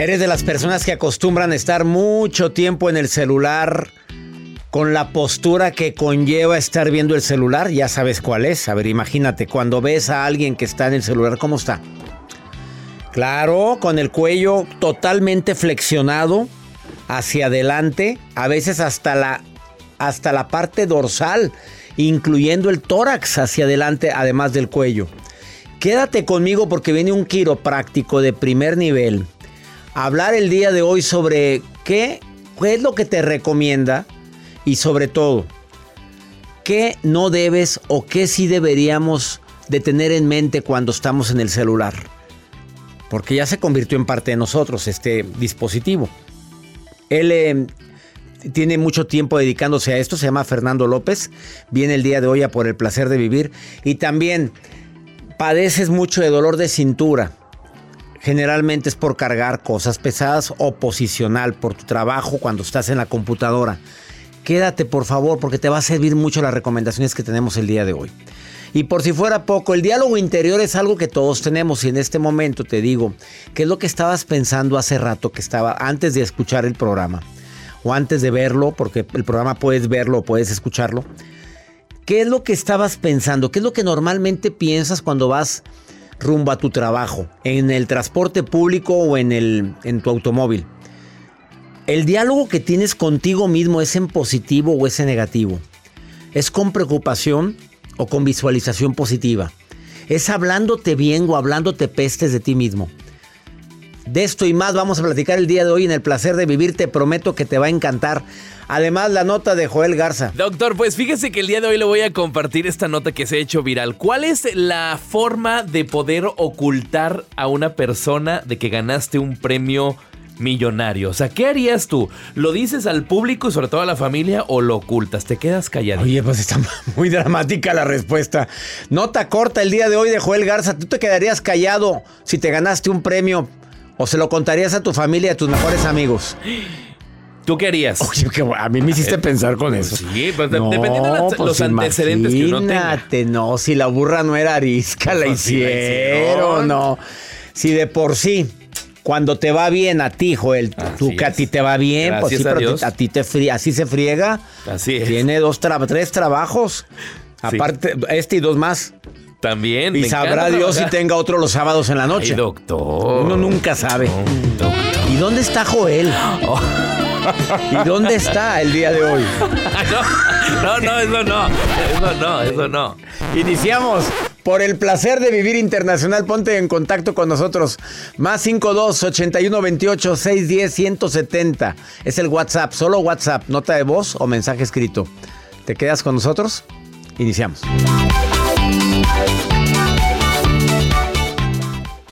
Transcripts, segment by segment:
¿Eres de las personas que acostumbran estar mucho tiempo en el celular con la postura que conlleva estar viendo el celular? Ya sabes cuál es. A ver, imagínate, cuando ves a alguien que está en el celular, ¿cómo está? Claro, con el cuello totalmente flexionado hacia adelante, a veces hasta la, hasta la parte dorsal, incluyendo el tórax hacia adelante, además del cuello. Quédate conmigo porque viene un quiropráctico de primer nivel hablar el día de hoy sobre qué, es lo que te recomienda y sobre todo, qué no debes o qué sí deberíamos de tener en mente cuando estamos en el celular. Porque ya se convirtió en parte de nosotros este dispositivo. Él eh, tiene mucho tiempo dedicándose a esto, se llama Fernando López, viene el día de hoy a por el placer de vivir y también padeces mucho de dolor de cintura generalmente es por cargar cosas pesadas o posicional por tu trabajo cuando estás en la computadora. Quédate por favor porque te va a servir mucho las recomendaciones que tenemos el día de hoy. Y por si fuera poco, el diálogo interior es algo que todos tenemos y en este momento te digo, ¿qué es lo que estabas pensando hace rato que estaba antes de escuchar el programa? O antes de verlo, porque el programa puedes verlo o puedes escucharlo. ¿Qué es lo que estabas pensando? ¿Qué es lo que normalmente piensas cuando vas rumbo a tu trabajo, en el transporte público o en, el, en tu automóvil. El diálogo que tienes contigo mismo es en positivo o es en negativo. Es con preocupación o con visualización positiva. Es hablándote bien o hablándote pestes de ti mismo. De esto y más vamos a platicar el día de hoy en el placer de vivir. Te prometo que te va a encantar. Además, la nota de Joel Garza. Doctor, pues fíjese que el día de hoy le voy a compartir esta nota que se ha hecho viral. ¿Cuál es la forma de poder ocultar a una persona de que ganaste un premio millonario? O sea, ¿qué harías tú? ¿Lo dices al público y sobre todo a la familia o lo ocultas? ¿Te quedas callado? Oye, pues está muy dramática la respuesta. Nota corta el día de hoy de Joel Garza. ¿Tú te quedarías callado si te ganaste un premio o se lo contarías a tu familia y a tus mejores amigos? ¿Tú qué harías? Oye, que a mí me hiciste pensar con eso. Sí, pues dependiendo de pues los antecedentes que uno tenga. Imagínate, no, si la burra no era arisca, la, Pues la hicieron, hicieron. no. Si de por sí, cuando te va bien a ti, Joel, tú que a ti te va bien, pues sí, a pero Dios. a ti te frie- así se friega. Así es. Tiene dos tra- tres trabajos. Sí. Aparte, este y dos más. También. Y sabrá Dios si tenga otro los sábados en la noche. Ay, doctor. Uno nunca sabe. Doctor. ¿Y dónde está Joel? ¿Y dónde está el día de hoy? no, no, no, eso no. Eso no, eso no. Iniciamos. Por el placer de vivir internacional, ponte en contacto con nosotros. Más 52 81 28 610 170. Es el WhatsApp, solo WhatsApp, nota de voz o mensaje escrito. ¿Te quedas con nosotros? Iniciamos.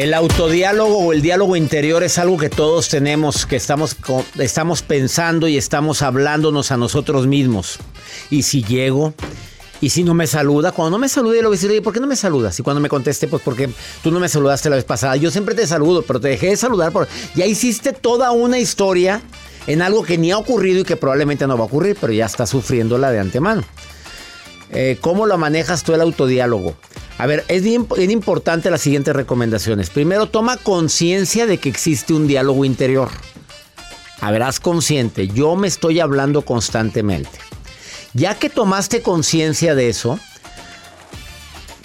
El autodiálogo o el diálogo interior es algo que todos tenemos, que estamos, estamos pensando y estamos hablándonos a nosotros mismos. Y si llego, y si no me saluda, cuando no me salude, le voy a decir, oye, ¿por qué no me saludas? Y cuando me conteste, pues porque tú no me saludaste la vez pasada. Yo siempre te saludo, pero te dejé de saludar. Por... Ya hiciste toda una historia en algo que ni ha ocurrido y que probablemente no va a ocurrir, pero ya estás sufriéndola de antemano. Eh, ¿Cómo lo manejas tú el autodiálogo? A ver, es bien, importante las siguientes recomendaciones. Primero, toma conciencia de que existe un diálogo interior. A ver, haz consciente. Yo me estoy hablando constantemente. Ya que tomaste conciencia de eso,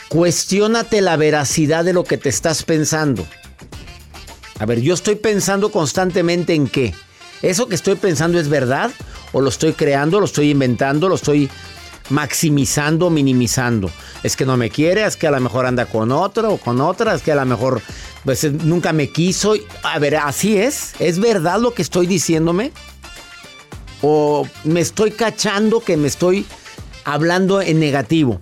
cuestiónate la veracidad de lo que te estás pensando. A ver, yo estoy pensando constantemente en qué. ¿Eso que estoy pensando es verdad? ¿O lo estoy creando, lo estoy inventando, lo estoy maximizando, minimizando? Es que no me quiere, es que a lo mejor anda con otro o con otra, es que a lo mejor pues, eh, nunca me quiso. A ver, así es. ¿Es verdad lo que estoy diciéndome? ¿O me estoy cachando que me estoy hablando en negativo?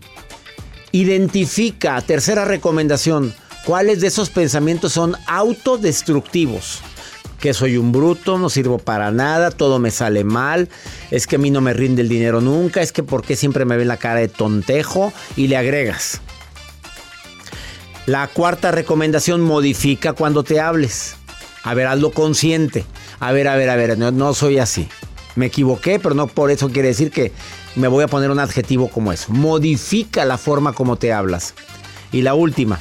Identifica, tercera recomendación, cuáles de esos pensamientos son autodestructivos. Que soy un bruto, no sirvo para nada, todo me sale mal, es que a mí no me rinde el dinero nunca, es que por qué siempre me ven la cara de tontejo y le agregas. La cuarta recomendación, modifica cuando te hables. A ver, hazlo consciente. A ver, a ver, a ver, no, no soy así. Me equivoqué, pero no por eso quiere decir que me voy a poner un adjetivo como eso. Modifica la forma como te hablas. Y la última,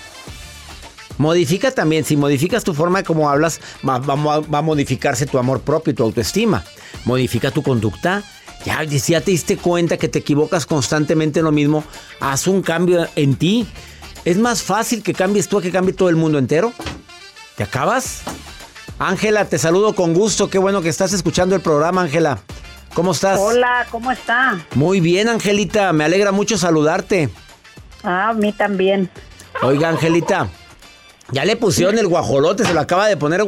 modifica también, si modificas tu forma como hablas, va, va- va a modificarse tu amor propio y tu autoestima. Modifica tu conducta. Ya, si ya te diste cuenta que te equivocas constantemente en lo mismo, haz un cambio en ti. Es más fácil que cambies tú a que cambie todo el mundo entero. ¿Te acabas? Ángela, te saludo con gusto. Qué bueno que estás escuchando el programa, Ángela. ¿Cómo estás? Hola, ¿cómo está? Muy bien, Angelita. Me alegra mucho saludarte. Ah, a mí también. Oiga, Angelita. Ya le pusieron el guajolote, se lo acaba de poner.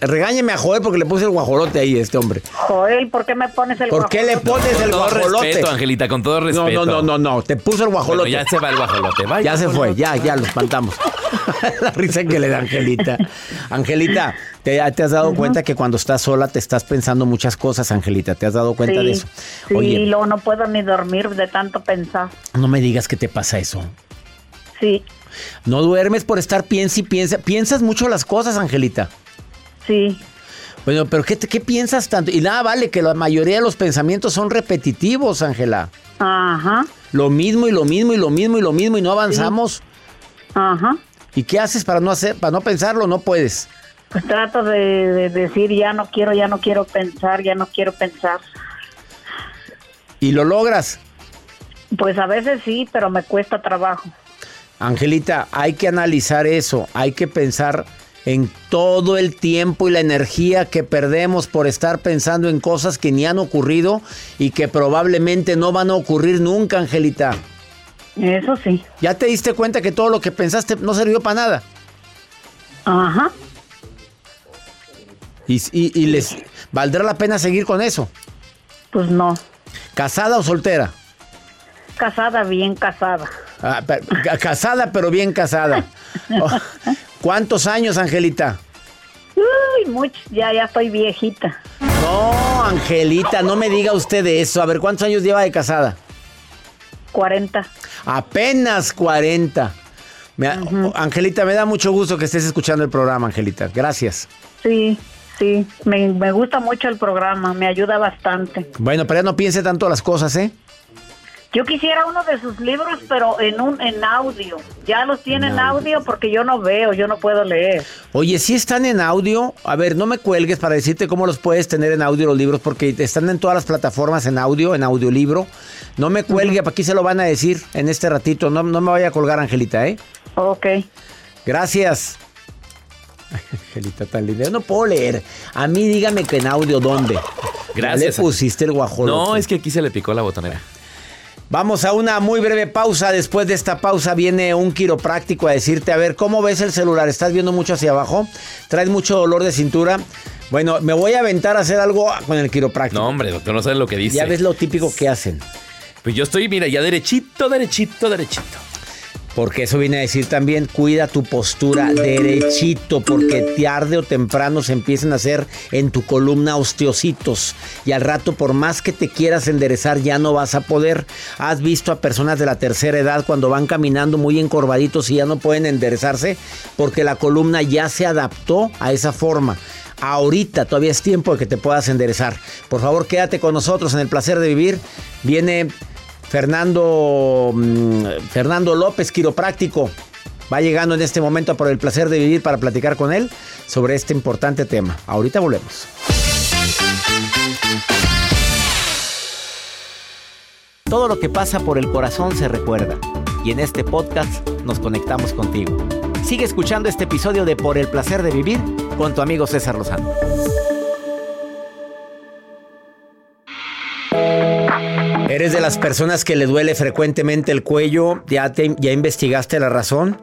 Regáñeme a Joel porque le puse el guajolote ahí a este hombre. Joel, ¿por qué me pones el ¿Por qué le guajolote? pones el Todo guajolote? respeto, Angelita, con todo respeto. no, no, no, no. Te puso el Bueno, guajolote. ya se va el guajolote. Vaya, Ya se fue, guajolote. ya, ya lo espantamos. La risa que le da Angelita. Angelita, ¿te, te has dado cuenta que cuando estás sola te estás pensando muchas cosas, Angelita? ¿Te has dado cuenta sí, de eso? Sí, Oye, luego no puedo ni dormir de tanto pensar. no me digas que te pasa eso. Sí, No duermes por estar piensa y piensa. Piensas mucho las cosas, Angelita. sí. Bueno, pero ¿qué, ¿qué piensas tanto? Y nada, vale, que la mayoría de los pensamientos son repetitivos, Ángela. Ajá, Lo mismo y lo mismo y lo mismo y lo mismo y no avanzamos. ajá. ¿Y qué haces para no hacer, para no pensarlo? No puedes. Pues trato de, de decir, ya no quiero, ya no quiero pensar, ya no quiero pensar. Y lo logras. Pues a veces sí, pero me cuesta trabajo. Angelita, hay que analizar eso, hay que pensar en todo el tiempo y la energía que perdemos por estar pensando en cosas que ni han ocurrido y que probablemente no van a ocurrir nunca, Angelita. Eso sí. ¿Ya te diste cuenta que todo lo que pensaste no sirvió para nada? Ajá. Y, y- y les valdrá la pena seguir con eso. Pues no. ¿Casada o soltera? Casada, bien casada. Ah, casada, pero bien casada. Oh, ¿Cuántos años, Angelita? Uy, mucho, ya, ya estoy viejita. No, Angelita, no me diga usted de eso. A ver, ¿cuántos años lleva de casada? 40. Apenas 40. Angelita, me da mucho gusto que estés escuchando el programa, Angelita. Gracias. Sí, sí, me, me gusta mucho el programa, me ayuda bastante. Bueno, pero ya no piense tanto las cosas, ¿eh? Yo quisiera uno de sus libros, pero en un en audio. Ya los tiene en audio porque yo no veo, yo no puedo leer. Oye, si están en audio, a ver, no me cuelgues para decirte cómo los puedes tener en audio los libros, porque están en todas las plataformas en audio, en audiolibro. No me cuelgue, para aquí se lo van a decir en este ratito. No, no me vaya a colgar, Angelita, ¿eh? Ok. Gracias. Angelita tan linda. no puedo leer. A mí dígame que en audio, ¿dónde? Gracias. le pusiste el guajolo? No, es que aquí se le picó la botonera. Vamos a una muy breve pausa. Después de esta pausa viene un quiropráctico a decirte, a ver, ¿cómo ves el celular? ¿Estás viendo mucho hacia abajo? ¿Traes mucho dolor de cintura? Bueno, me voy a aventar a hacer algo con el quiropráctico. No, hombre, doctor, no sabes lo que dice. Ya ves lo típico que hacen. Pues yo estoy, mira, ya derechito, derechito, derechito. Porque eso viene a decir también, cuida tu postura derechito, porque tarde o temprano se empiezan a hacer en tu columna osteocitos. Y al rato, por más que te quieras enderezar, ya no vas a poder. Has visto a personas de la tercera edad cuando van caminando muy encorvaditos y ya no pueden enderezarse, porque la columna ya se adaptó a esa forma. Ahorita todavía es tiempo de que te puedas enderezar. Por favor, quédate con nosotros en el placer de vivir. Viene Fernando, mm, Fernando López, quiropráctico, va llegando en este momento por el placer de vivir para platicar con él sobre este importante tema. Ahorita volvemos. Todo lo que pasa por el corazón se recuerda y en este podcast nos conectamos contigo. Sigue escuchando este episodio de Por el placer de vivir con tu amigo César Lozano. ¿Eres de las personas que le duele frecuentemente el cuello? ¿Ya, ¿Ya investigaste la razón?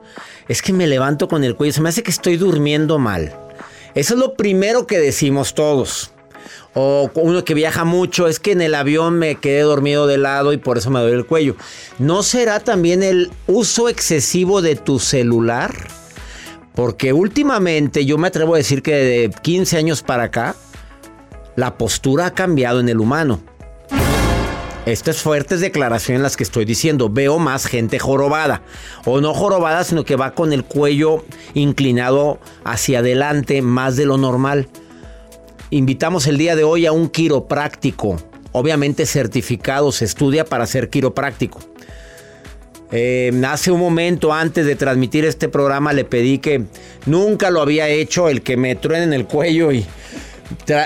Es que me levanto con el cuello, se me hace que estoy durmiendo mal. Eso es lo primero que decimos todos. O uno que viaja mucho, es que en el avión me quedé dormido de lado y por eso me duele el cuello. ¿No será también el uso excesivo de tu celular? Porque últimamente yo me atrevo a decir que de 15 años para acá, la postura ha cambiado en el humano. Estas fuertes declaraciones las que estoy diciendo. Veo más gente jorobada. O no jorobada, sino que va con el cuello inclinado hacia adelante más de lo normal. Invitamos el día de hoy a un quiropráctico. Obviamente certificado, se estudia para ser quiropráctico. Eh, hace un momento antes de transmitir este programa le pedí que nunca lo había hecho, el que me truene en el cuello y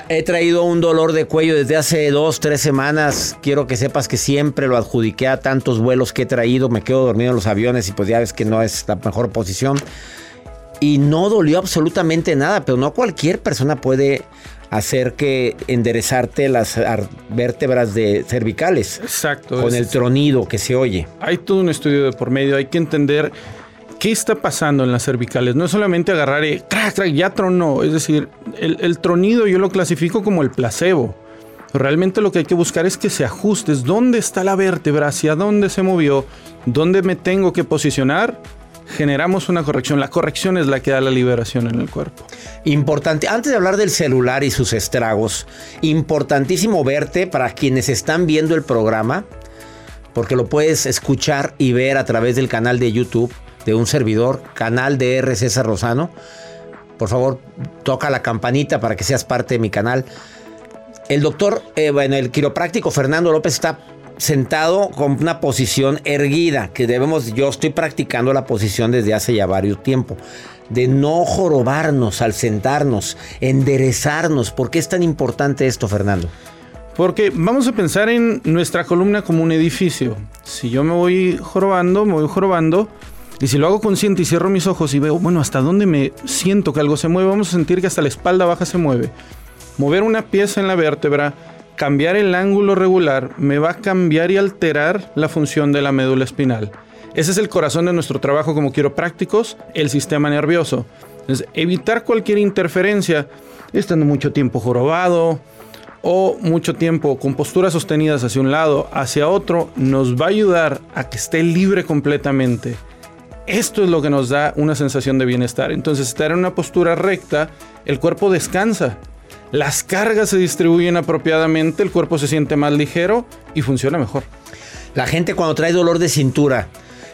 he traído un dolor de cuello desde hace dos, tres semanas. Quiero que sepas que siempre lo adjudiqué a tantos vuelos que he traído. Me quedo dormido en los aviones y pues ya ves que no es la mejor posición. Y no dolió absolutamente nada, pero no cualquier persona puede hacer que enderezarte las vértebras de cervicales. Exacto. Con el tronido que se oye. Hay todo un estudio de por medio. Hay que entender ¿Qué está pasando en las cervicales? No es solamente agarrar y ya tronó. Es decir, el, tronido yo lo clasifico como el placebo. Realmente lo que hay que buscar es que se ajustes. ¿Dónde está la vértebra? ¿Hacia dónde se movió? ¿Dónde me tengo que posicionar? Generamos una corrección. La corrección es la que da la liberación en el cuerpo. Importante, antes de hablar del celular y sus estragos, importantísimo verte para quienes están viendo el programa, porque lo puedes escuchar y ver a través del canal de YouTube de un servidor, canal de R. César Rosano. Por favor, toca la campanita para que seas parte de mi canal. El doctor, eh, bueno, el quiropráctico Fernando López está sentado con una posición erguida, que debemos, yo estoy practicando la posición desde hace ya varios tiempo, de no jorobarnos al sentarnos, enderezarnos. ¿Por qué es tan importante esto, Fernando? Porque vamos a pensar en nuestra columna como un edificio. Si yo me voy jorobando, me voy jorobando, y si lo hago consciente y cierro mis ojos y veo, bueno, hasta dónde me siento que algo se mueve, vamos a sentir que hasta la espalda baja se mueve. Mover una pieza en la vértebra, cambiar el ángulo regular, me va a cambiar y alterar la función de la médula espinal. Ese es el corazón de nuestro trabajo como quiroprácticos, el sistema nervioso. Entonces, evitar cualquier interferencia, estando mucho tiempo jorobado o mucho tiempo con posturas sostenidas hacia un lado, hacia otro, nos va a ayudar a que esté libre completamente Esto es lo que nos da una sensación de bienestar. Entonces, estar en una postura recta, el cuerpo descansa. Las cargas se distribuyen apropiadamente, el cuerpo se siente más ligero y funciona mejor. La gente cuando trae dolor de cintura,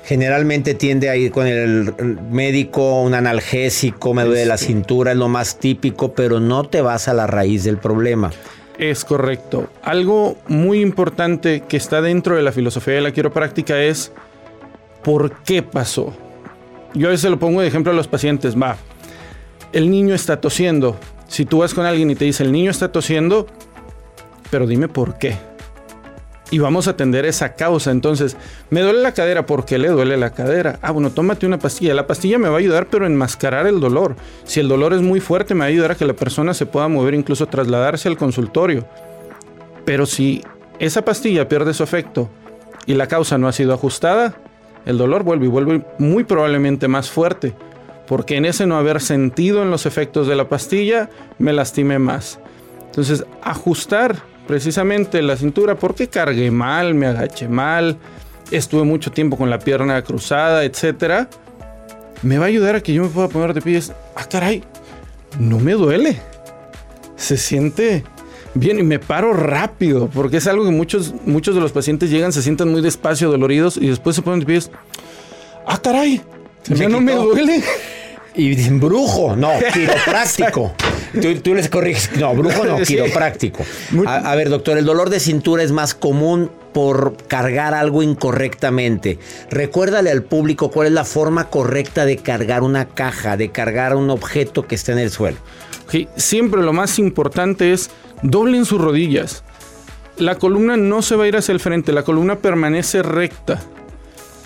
generalmente tiende a ir con el médico, un analgésico, me duele la cintura, es lo más típico, pero no te vas a la raíz del problema. Es correcto. Algo muy importante que está dentro de la filosofía de la quiropráctica es por qué pasó. Yo a veces lo pongo de ejemplo a los pacientes. Va, el niño está tosiendo. Si tú vas con alguien y te dice el niño está tosiendo, pero dime por qué y vamos a atender esa causa. Entonces, me duele la cadera, ¿por qué le duele la cadera? Ah, bueno, tómate una pastilla. La pastilla me va a ayudar, pero enmascarar el dolor. Si el dolor es muy fuerte, me va a ayudar a que la persona se pueda mover, incluso trasladarse al consultorio. Pero si esa pastilla pierde su efecto y la causa no ha sido ajustada, el dolor vuelve y vuelve muy probablemente más fuerte. Porque en ese no haber sentido en los efectos de la pastilla, me lastimé más. Entonces, ajustar precisamente la cintura porque cargué mal, me agaché mal, estuve mucho tiempo con la pierna cruzada, etcétera, me va a ayudar a que yo me pueda poner de pies. Ah, caray, no me duele. Se siente bien y me paro rápido, porque es algo que muchos, muchos de los pacientes llegan, se sientan muy despacio, doloridos y después se ponen de pies. Ah, caray, ya no me duele. Y dicen, brujo, no, quiropráctico. tú, les corriges, no, brujo no, quiropráctico. A, a, ver, doctor, el dolor de cintura es más común por cargar algo incorrectamente. Recuérdale al público cuál es la forma correcta de cargar una caja, de cargar un objeto que esté en el suelo. Okay. Siempre lo más importante es doblen sus rodillas. La columna no se va a ir hacia el frente, la columna permanece recta.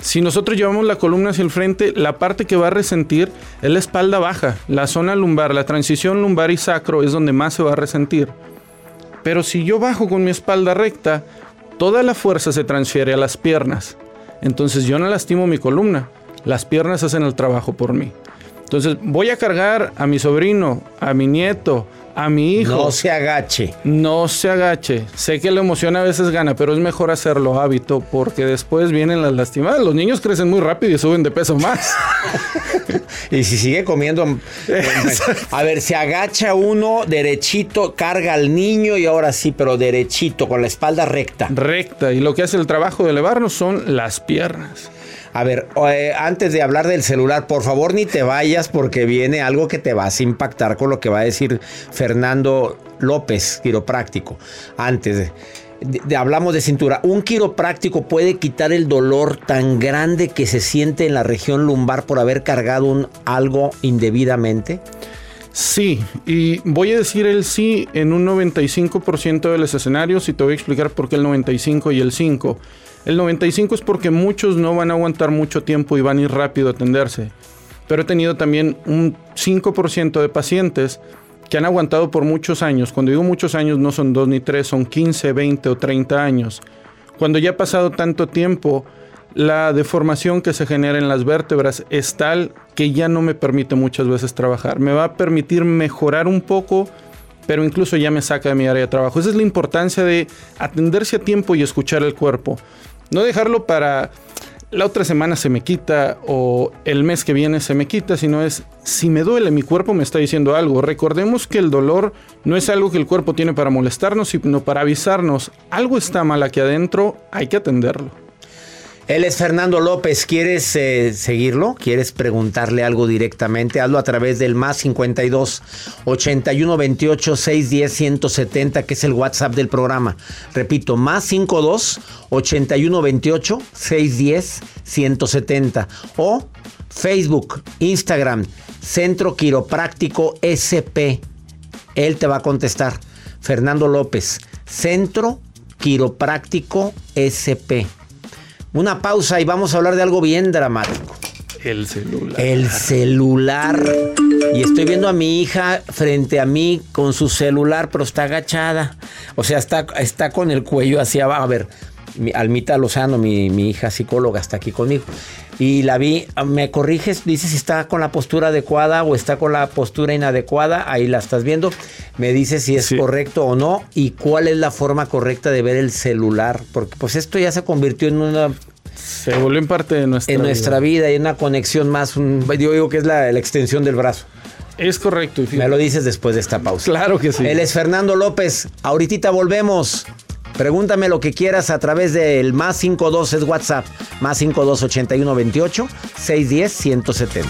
Si nosotros llevamos la columna hacia el frente, la parte que va a resentir es la espalda baja, la zona lumbar, la transición lumbar y sacro es donde más se va a resentir. Pero si yo bajo con mi espalda recta, toda la fuerza se transfiere a las piernas. Entonces yo no lastimo mi columna, las piernas hacen el trabajo por mí. Entonces voy a cargar a mi sobrino, a mi nieto, a mi hijo. No se agache. No se agache. Sé que la emoción a veces gana, pero es mejor hacerlo hábito porque después vienen las lastimadas. Los niños crecen muy rápido y suben de peso más. y si sigue comiendo. a ver, se agacha uno derechito, carga al niño y ahora sí, pero derechito, con la espalda recta. Recta. Y lo que hace el trabajo de elevarnos son las piernas. A ver, eh, antes de hablar del celular, por favor ni te vayas porque viene algo que te vas a impactar con lo que va a decir Fernando López, quiropráctico. Antes de, hablamos de cintura. ¿Un quiropráctico puede quitar el dolor tan grande que se siente en la región lumbar por haber cargado un, algo indebidamente? Sí, y voy a decir el sí en un 95% de los escenarios y te voy a explicar por qué el 95 y el 5. El 95 es porque muchos no van a aguantar mucho tiempo y van a ir rápido a atenderse. Pero he tenido también un 5% de pacientes que han aguantado por muchos años. Cuando digo muchos años no son 2 ni 3, son 15, 20 o 30 años. Cuando ya ha pasado tanto tiempo, la deformación que se genera en las vértebras es tal que ya no me permite muchas veces trabajar. Me va a permitir mejorar un poco, pero incluso ya me saca de mi área de trabajo. Esa es la importancia de atenderse a tiempo y escuchar el cuerpo. No dejarlo para la otra semana se me quita o el mes que viene se me quita, sino es si me duele, mi cuerpo me está diciendo algo. Recordemos que el dolor no es algo que el cuerpo tiene para molestarnos, sino para avisarnos, algo está mal aquí adentro, hay que atenderlo. Él es Fernando López. ¿Quieres eh, seguirlo? ¿Quieres preguntarle algo directamente? Hazlo a través del más 52 81 28 610 170, que es el WhatsApp del programa. Repito, más 52 81 28 610 170. O Facebook, Instagram, Centro Quiropráctico SP. Él te va a contestar. Fernando López, Centro Quiropráctico SP. Una pausa y vamos a hablar de algo bien dramático. El celular. El celular. Y estoy viendo a mi hija frente a mí con su celular, pero está agachada. O sea, está, está con el cuello hacia abajo. A ver, Almita Lozano, mi, mi, hija psicóloga, está aquí conmigo. Y la vi, me corriges, dices si está con la postura adecuada o está con la postura inadecuada. Ahí la estás viendo. Me dices si es correcto o no y cuál es la forma correcta de ver el celular. Porque pues esto ya se convirtió en una Se volvió en parte de nuestra en vida. nuestra vida y una conexión más. Un, yo digo que es la, la extensión del brazo. Es correcto. y Me lo dices después de esta pausa. Claro que sí. Él es Fernando López. Ahorita volvemos. Pregúntame lo que quieras a través del más 52 es WhatsApp. Más 52 81 28 610 170.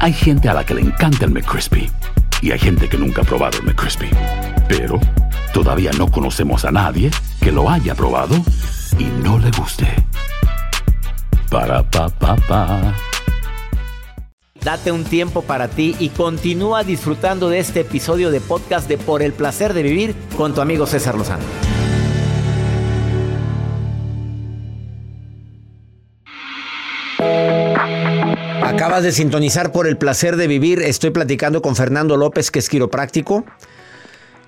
Hay gente a la que le encanta el McCrispy y hay gente que nunca ha probado el McCrispy. Pero todavía no conocemos a nadie que lo haya probado y no le guste. Para pa pa pa. Date un tiempo para ti y continúa disfrutando de este episodio de podcast de Por el placer de vivir con tu amigo César Lozano. Acabas de sintonizar por el placer de vivir. Estoy platicando con Fernando López, que es quiropráctico.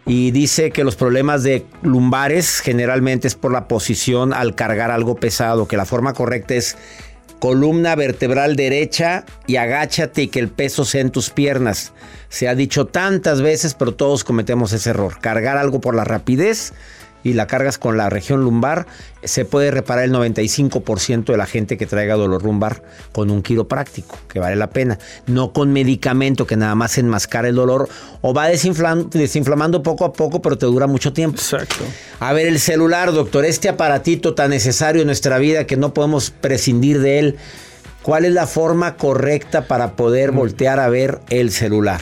Y dice que los problemas de lumbares generalmente es por la posición al cargar algo pesado, que la forma correcta es columna vertebral derecha y agáchate y que el peso sea en tus piernas. Se ha dicho tantas veces, pero todos cometemos ese error. Cargar algo por la rapidez y la cargas con la región lumbar, se puede reparar el 95% de la gente que traiga dolor lumbar con un quiropráctico, que vale la pena. No con medicamento que nada más enmascara el dolor o va desinflam- desinflamando poco a poco, pero te dura mucho tiempo. Exacto. A ver, el celular, doctor, este aparatito tan necesario en nuestra vida que no podemos prescindir de él. ¿Cuál es la forma correcta para poder voltear a ver el celular?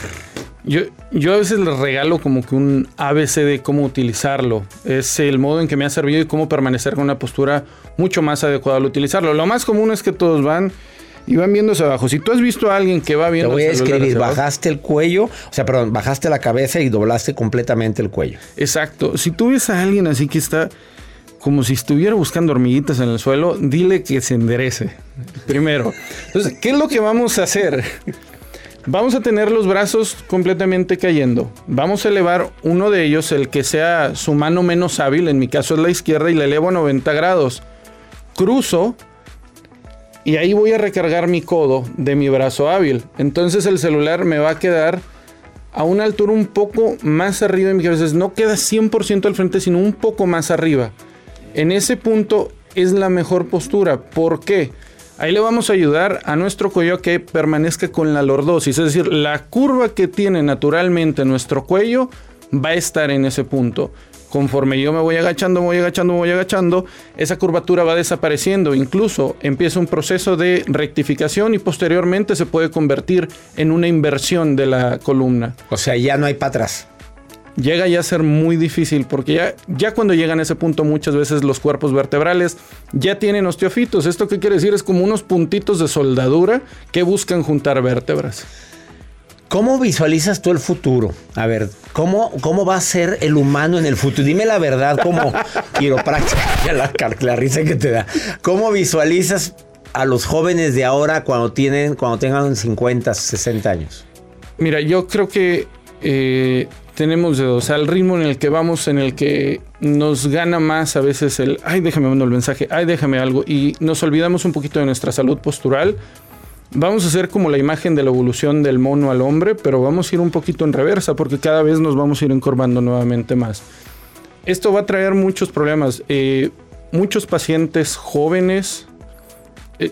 Yo, yo a veces les regalo como que un ABC de cómo utilizarlo. Es el modo en que me ha servido y cómo permanecer con una postura mucho más adecuada al utilizarlo. Lo más común es que todos van y van viendo hacia abajo. Si tú has visto a alguien que va Te viendo voy a escribir, bajaste el cuello, o sea, perdón, bajaste la cabeza y doblaste completamente el cuello. Exacto. Si tú ves a alguien así que está como si estuviera buscando hormiguitas en el suelo, dile que se enderece. Primero. Entonces, ¿qué es lo que vamos a hacer? Vamos a tener los brazos completamente cayendo. Vamos a elevar uno de ellos, el que sea su mano menos hábil, en mi caso es la izquierda, y la elevo a 90 grados. Cruzo y ahí voy a recargar mi codo de mi brazo hábil. Entonces el celular me va a quedar a una altura un poco más arriba de mi cabeza. No queda 100% al frente, sino un poco más arriba. En ese punto es la mejor postura. ¿Por qué? Ahí le vamos a ayudar a nuestro cuello a que permanezca con la lordosis. Es decir, la curva que tiene naturalmente nuestro cuello va a estar en ese punto. Conforme yo me voy agachando, me voy agachando, me voy agachando, esa curvatura va desapareciendo. Incluso empieza un proceso de rectificación y posteriormente se puede convertir en una inversión de la columna. O sea, ya no hay para atrás. Llega ya a ser muy difícil porque ya, ya cuando llegan a ese punto muchas veces los cuerpos vertebrales ya tienen osteofitos. ¿Esto qué quiere decir? Es como unos puntitos de soldadura que buscan juntar vértebras. ¿Cómo visualizas tú el futuro? A ver, ¿cómo, cómo va a ser el humano en el futuro? Dime la verdad como quiropráctica, la, la risa que te da. ¿Cómo visualizas a los jóvenes de ahora cuando, tienen, cuando tengan 50, 60 años? Mira, yo creo que eh, tenemos de dos. Al ritmo en el que vamos, en el que nos gana más a veces el, ay, déjame mandar el mensaje, ay, déjame algo, y nos olvidamos un poquito de nuestra salud postural. Vamos a hacer como la imagen de la evolución del mono al hombre, pero vamos a ir un poquito en reversa porque cada vez nos vamos a ir encorvando nuevamente más. Esto va a traer muchos problemas. Eh, muchos pacientes jóvenes, eh,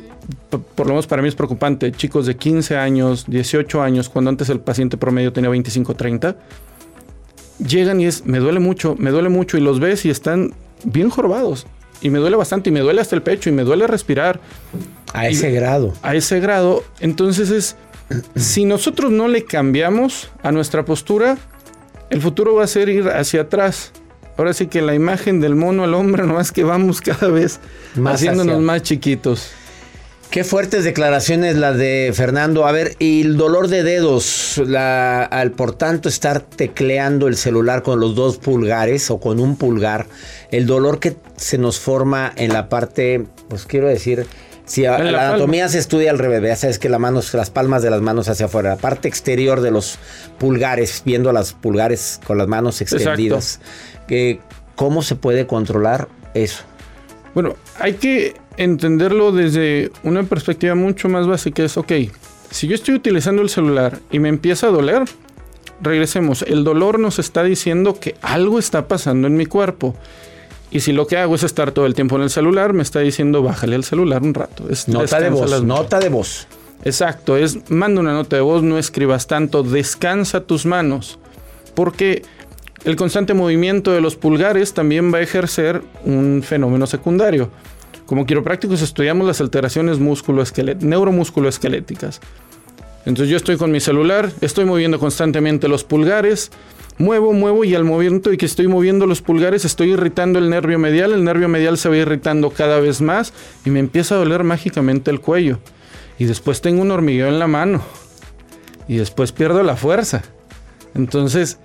por lo menos para mí es preocupante, chicos de 15 años, 18 años, cuando antes el paciente promedio tenía 25, 30, llegan y es, me duele mucho, me duele mucho y los ves y están bien jorbados. Y me duele bastante y me duele hasta el pecho y me duele respirar. A ese grado. A ese grado. Entonces es, si nosotros no le cambiamos a nuestra postura, el futuro va a ser ir hacia atrás. Ahora sí que la imagen del mono al hombre, no es que vamos cada vez Más haciéndonos hacia- más chiquitos. Qué fuertes declaraciones las de Fernando. A ver, y el dolor de dedos, la, al por tanto estar tecleando el celular con los dos pulgares o con un pulgar, el dolor que se nos forma en la parte, pues quiero decir, si a- la anatomía se estudia al revés, ya sabes que la mano, las palmas de las manos hacia afuera, la parte exterior de los pulgares, viendo las pulgares con las manos extendidas. Que, ¿Cómo se puede controlar eso? Bueno, hay que entenderlo desde una perspectiva mucho más básica. Es, ok, si yo estoy utilizando el celular y me empieza a doler, regresemos. El dolor nos está diciendo que algo está pasando en mi cuerpo. Y si lo que hago es estar todo el tiempo en el celular, me está diciendo bájale al celular un rato. Es- Nota de voz, nota de voz. Exacto, es manda una nota de voz, no escribas tanto, descansa tus manos. Porque el constante movimiento de los pulgares también va a ejercer un fenómeno secundario. Como quiroprácticos estudiamos las alteraciones neuromusculoesqueléticas. Entonces yo estoy con mi celular, estoy moviendo constantemente los pulgares, muevo, muevo y al movimiento de que estoy moviendo los pulgares estoy irritando el nervio medial, el nervio medial se va irritando cada vez más y me empieza a doler mágicamente el cuello. Y después tengo un hormigueo en la mano. Y después pierdo la fuerza. Entonces,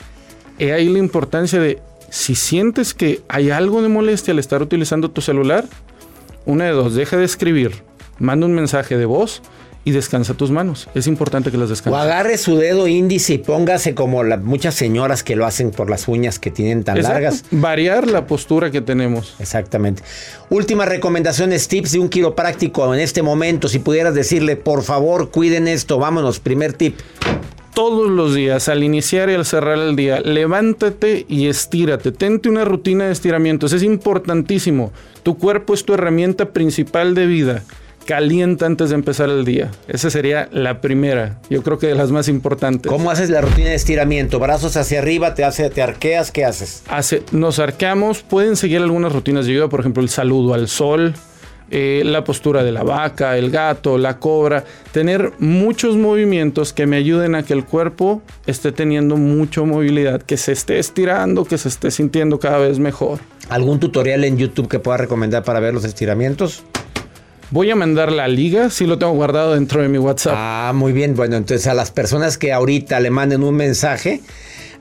he ahí la importancia de, si sientes que hay algo de molestia al estar utilizando tu celular, una de dos, deja de escribir, manda un mensaje de voz y descansa tus manos. Es importante que las O descanses. agarre su dedo índice y póngase como la- muchas señoras que lo hacen por las uñas que tienen tan Exacto. largas. Variar la postura que tenemos. Exactamente. Últimas recomendaciones, tips de un quiropráctico en este momento. Si pudieras decirle, por favor, cuiden esto. Vámonos, primer tip. Todos los días, al iniciar y al cerrar el día, levántate y estírate. Tente una rutina de estiramientos. Es importantísimo. Tu cuerpo es tu herramienta principal de vida. Calienta antes de empezar el día. Esa sería la primera. Yo creo que de las más importantes. ¿Cómo haces la rutina de estiramiento? Brazos hacia arriba, te, hace, te arqueas, ¿qué haces? hace, nos arqueamos, pueden seguir algunas rutinas de yoga, por ejemplo, el saludo al sol, eh, la postura de la vaca, el gato, la cobra, tener muchos movimientos que me ayuden a que el cuerpo esté teniendo mucha movilidad, que se esté estirando, que se esté sintiendo cada vez mejor. ¿Algún tutorial en YouTube que pueda recomendar para ver los estiramientos? Voy a mandar la liga, si lo tengo guardado dentro de mi WhatsApp. Ah, muy bien. Bueno, entonces a las personas que ahorita le manden un mensaje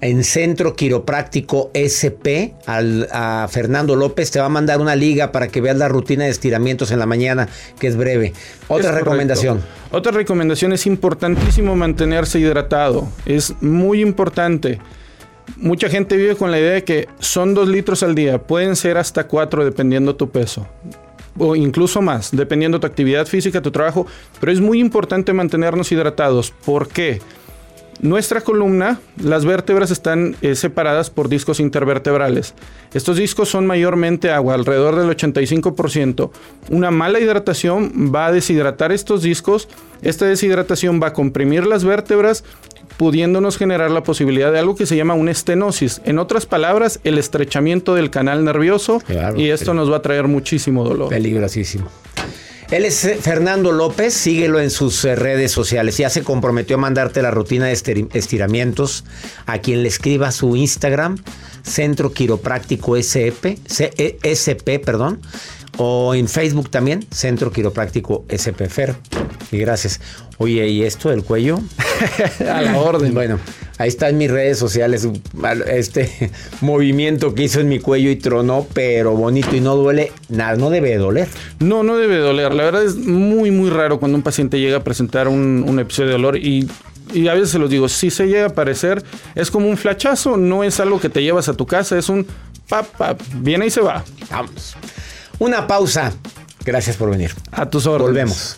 en Centro Quiropráctico SP al- a Fernando López te va a mandar una liga para que veas la rutina de estiramientos en la mañana, que es breve. Otra Es recomendación. correcto. Otra recomendación es importantísimo mantenerse hidratado. Es muy importante. Mucha gente vive con la idea de que son dos litros al día. Pueden ser hasta cuatro dependiendo tu peso. O incluso más, dependiendo tu actividad física, tu trabajo. Pero es muy importante mantenernos hidratados. ¿Por qué? Nuestra columna, las vértebras están eh, separadas por discos intervertebrales. Estos discos son mayormente agua, alrededor del 85%. Una mala hidratación va a deshidratar estos discos. Esta deshidratación va a comprimir las vértebras, pudiéndonos generar la posibilidad de algo que se llama una estenosis. En otras palabras, el estrechamiento del canal nervioso. Claro, y esto nos va a traer muchísimo dolor. Peligrosísimo. Él es Fernando López, síguelo en sus eh, redes sociales. Ya se comprometió a mandarte la rutina de estiramientos a quien le escriba su Instagram, Centro Quiropráctico SP, C- eh, SP, perdón, o en Facebook también, Centro Quiropráctico SP Fer. Y gracias. Oye, ¿y esto del cuello? A la orden. Bueno, ahí está en mis redes sociales este movimiento que hizo en mi cuello y tronó, pero bonito y no duele nada, no debe de doler. No, no debe doler. La verdad es muy, muy raro cuando un paciente llega a presentar un, un episodio de dolor y, y a veces se los digo, si se llega a aparecer, es como un flachazo, no es algo que te llevas a tu casa, es un pap, pap, viene y se va. Vamos. Una pausa. Gracias por venir. A tus órdenes. Volvemos.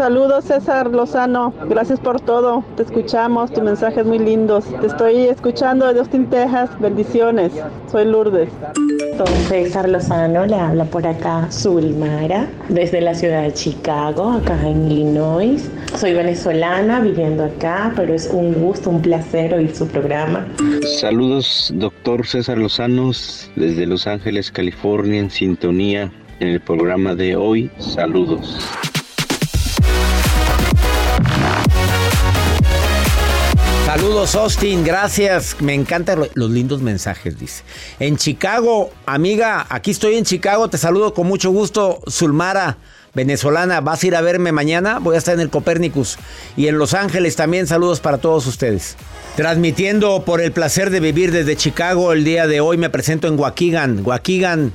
Saludos César Lozano, gracias por todo, te escuchamos, tus mensajes muy lindos. Te estoy escuchando de Austin, Texas, bendiciones. Soy Lourdes. Don César Lozano le habla por acá Zulmara, desde la ciudad de Chicago, acá en Illinois. Soy venezolana viviendo acá, pero es un gusto, un placer oír su programa. Saludos, doctor César Lozano, desde Los Ángeles, California, en sintonía en el programa de hoy. Saludos. Saludos Austin, gracias. Me encantan los lindos mensajes, dice. En Chicago, amiga, aquí estoy en Chicago, te saludo con mucho gusto, Zulmara, venezolana. ¿Vas a ir a verme mañana? Voy a estar en el Copérnicus. Y en Los Ángeles también saludos para todos ustedes. Transmitiendo por el placer de vivir desde Chicago el día de hoy, me presento en Waukegan. Waukegan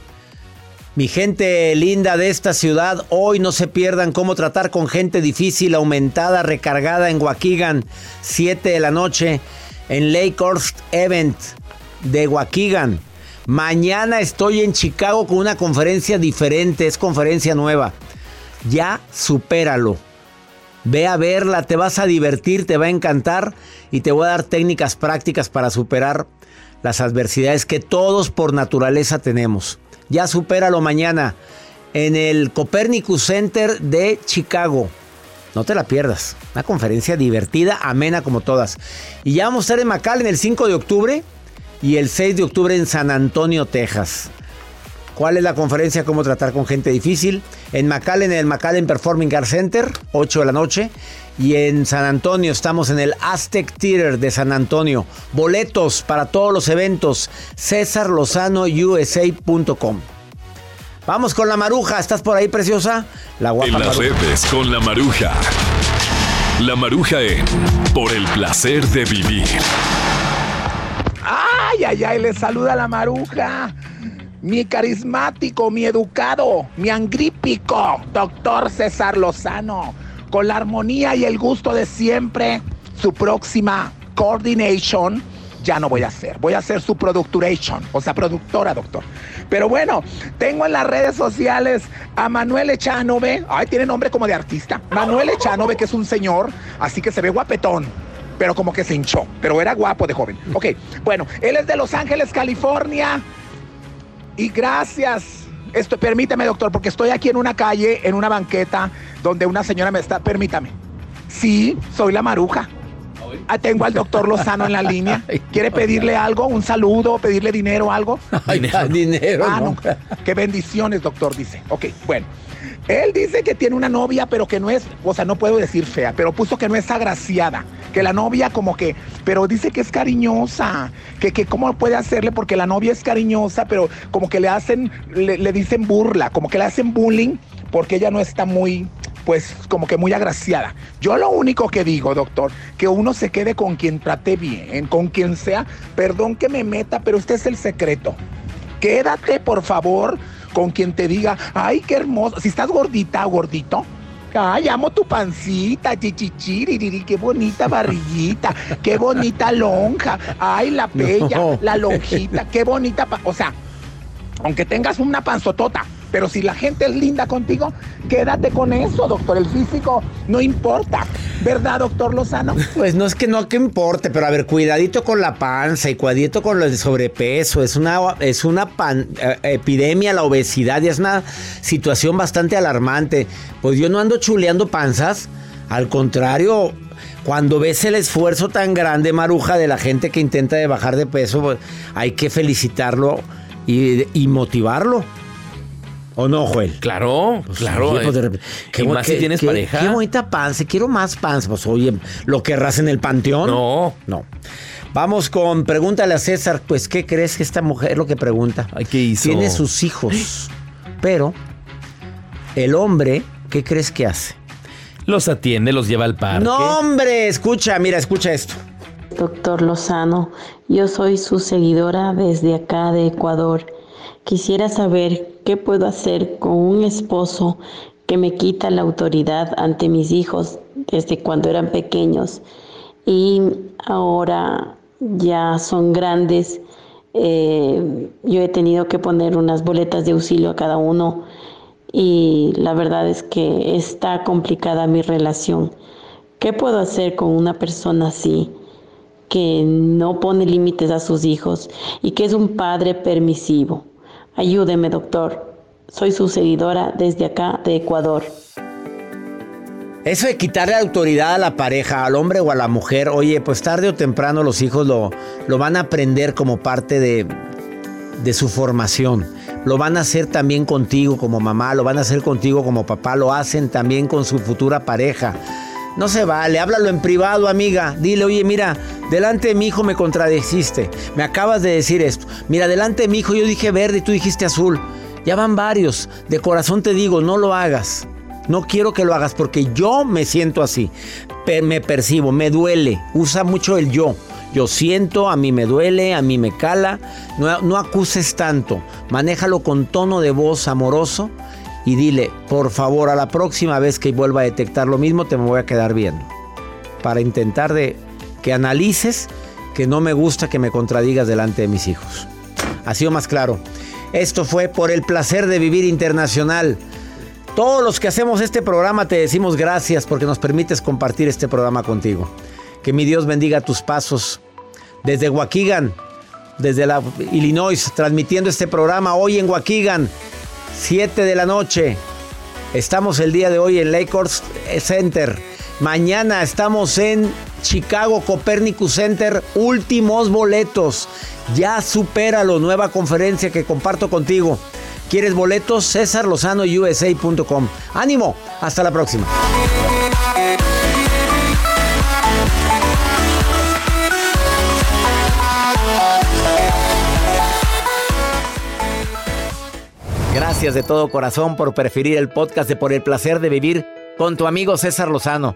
mi gente linda de esta ciudad, hoy no se pierdan cómo tratar con gente difícil, aumentada, recargada en Waukegan, 7 de la noche, en Lakehurst Event de Waukegan. Mañana estoy en Chicago con una conferencia diferente, es conferencia nueva. Ya supéralo. Ve a verla, te vas a divertir, te va a encantar y te voy a dar técnicas prácticas para superar las adversidades que todos por naturaleza tenemos. Ya supéralo mañana en el Copernicus Center de Chicago. No te la pierdas. Una conferencia divertida, amena como todas. Y ya vamos a estar en McAllen el 5 de octubre y el 6 de octubre en San Antonio, Texas. ¿Cuál es la conferencia? Cómo tratar con gente difícil. En McAllen, en el McAllen Performing Arts Center, 8 de la noche. Y en San Antonio estamos en el Aztec Theater de San Antonio. Boletos para todos los eventos. USA.com Vamos con la maruja. ¿Estás por ahí, preciosa? La guapa En las redes con la maruja. La maruja en Por el placer de vivir. ¡Ay, ay, ay! Le saluda la maruja. Mi carismático, mi educado, mi angrípico, doctor César Lozano con la armonía y el gusto de siempre, su próxima coordination ya no voy a hacer. Voy a hacer su producturation, o sea, productora, doctor. Pero bueno, tengo en las redes sociales a Manuel Echanove. Ay, tiene nombre como de artista. Manuel Echanove, que es un señor, así que se ve guapetón. Pero como que se hinchó, pero era guapo de joven. Ok, bueno, él es de Los Ángeles, California. Y gracias esto, permíteme, doctor, porque estoy aquí en una calle, en una banqueta, donde una señora me está. Permítame. Sí, soy la maruja. Ah, tengo al doctor Lozano en la línea. ¿Quiere pedirle algo? ¿Un saludo? ¿Pedirle dinero? ¿Algo? dinero. dinero ah, no. Qué bendiciones, doctor, dice. Ok, bueno. Él dice que tiene una novia, pero que no es, o sea, no puedo decir fea, pero puso que no es agraciada, que la novia como que, pero dice que es cariñosa, que, que cómo puede hacerle porque la novia es cariñosa, pero como que le hacen, le, le dicen burla, como que le hacen bullying porque ella no está muy, pues como que muy agraciada. Yo lo único que digo, doctor, que uno se quede con quien trate bien, con quien sea, perdón que me meta, pero este es el secreto. Quédate, por favor, con quien te diga, ay, qué hermoso. Si estás gordita o gordito, Ay, amo tu pancita, chichichiri, qué bonita barriguita, qué bonita lonja. Ay, la bella, la lonjita, qué bonita. o sea, aunque tengas una panzotota, pero si la gente es linda contigo, quédate con eso, doctor. El físico no importa. ¿Verdad, doctor Lozano? Pues no es que no que importe, pero a ver, cuidadito con la panza y cuidadito con el sobrepeso. Es una, es una eh, epidemia la obesidad y es una situación bastante alarmante. Pues yo no ando chuleando panzas. Al contrario, cuando ves el esfuerzo tan grande, Maruja, de la gente que intenta bajar de peso, pues, hay que felicitarlo y motivarlo. ¿O no, Joel? Claro, pues claro. Eh. Pues, ¿Qué, más si tienes pareja? Qué bonita panza, quiero más panza. Pues oye, ¿lo querrás en el panteón? No. No. Vamos con pregúntale a César, pues ¿qué crees que esta mujer es lo que pregunta? Ay, ¿qué hizo? Tiene sus hijos, pero el hombre, ¿qué crees que hace? Los atiende, los lleva al parque. No, hombre, escucha, mira, escucha esto. Doctor Lozano, yo soy su seguidora desde acá de Ecuador Quisiera saber qué puedo hacer con un esposo que me quita la autoridad ante mis hijos desde cuando eran pequeños y ahora ya son grandes. Eh, yo he tenido que poner unas boletas de auxilio a cada uno y la verdad es que está complicada mi relación. ¿Qué puedo hacer con una persona así que no pone límites a sus hijos y que es un padre permisivo? Ayúdeme, doctor. Soy su seguidora desde acá de Ecuador. Eso de quitarle autoridad a la pareja, al hombre o a la mujer, oye, pues tarde o temprano los hijos lo, lo van a aprender como parte de, de su formación. Lo van a hacer también contigo como mamá, lo van a hacer contigo como papá, lo hacen también con su futura pareja. No se vale, háblalo en privado, amiga. Dile, oye, mira, delante de mi hijo me contradeciste. Me acabas de decir esto. Mira, delante de mi hijo yo dije verde y tú dijiste azul. Ya van varios. De corazón te digo, no lo hagas. No quiero que lo hagas porque yo me siento así. me percibo, me duele. Usa mucho el yo. Yo siento, a mí me duele, a mí me cala. No, no acuses tanto. Manéjalo con tono de voz amoroso y dile, por favor, a la próxima vez que vuelva a detectar lo mismo, te voy a quedar viendo. Para intentar de que analices que no me gusta que me contradigas delante de mis hijos. Ha sido más claro. Esto fue por el placer de vivir internacional. Todos los que hacemos este programa te decimos gracias porque nos permites compartir este programa contigo. Que mi Dios bendiga tus pasos. Desde Waukegan, desde Illinois, transmitiendo este programa hoy en Waukegan, 7 de la noche. Estamos el día de hoy en Lakers Center. Mañana estamos en Chicago Copernicus Center. Últimos boletos. Ya supéralo. Nueva conferencia que comparto contigo. ¿Quieres boletos? César Lozano USA.com. Ánimo. Hasta la próxima. Gracias de todo corazón por preferir el podcast de Por el placer de vivir con tu amigo César Lozano.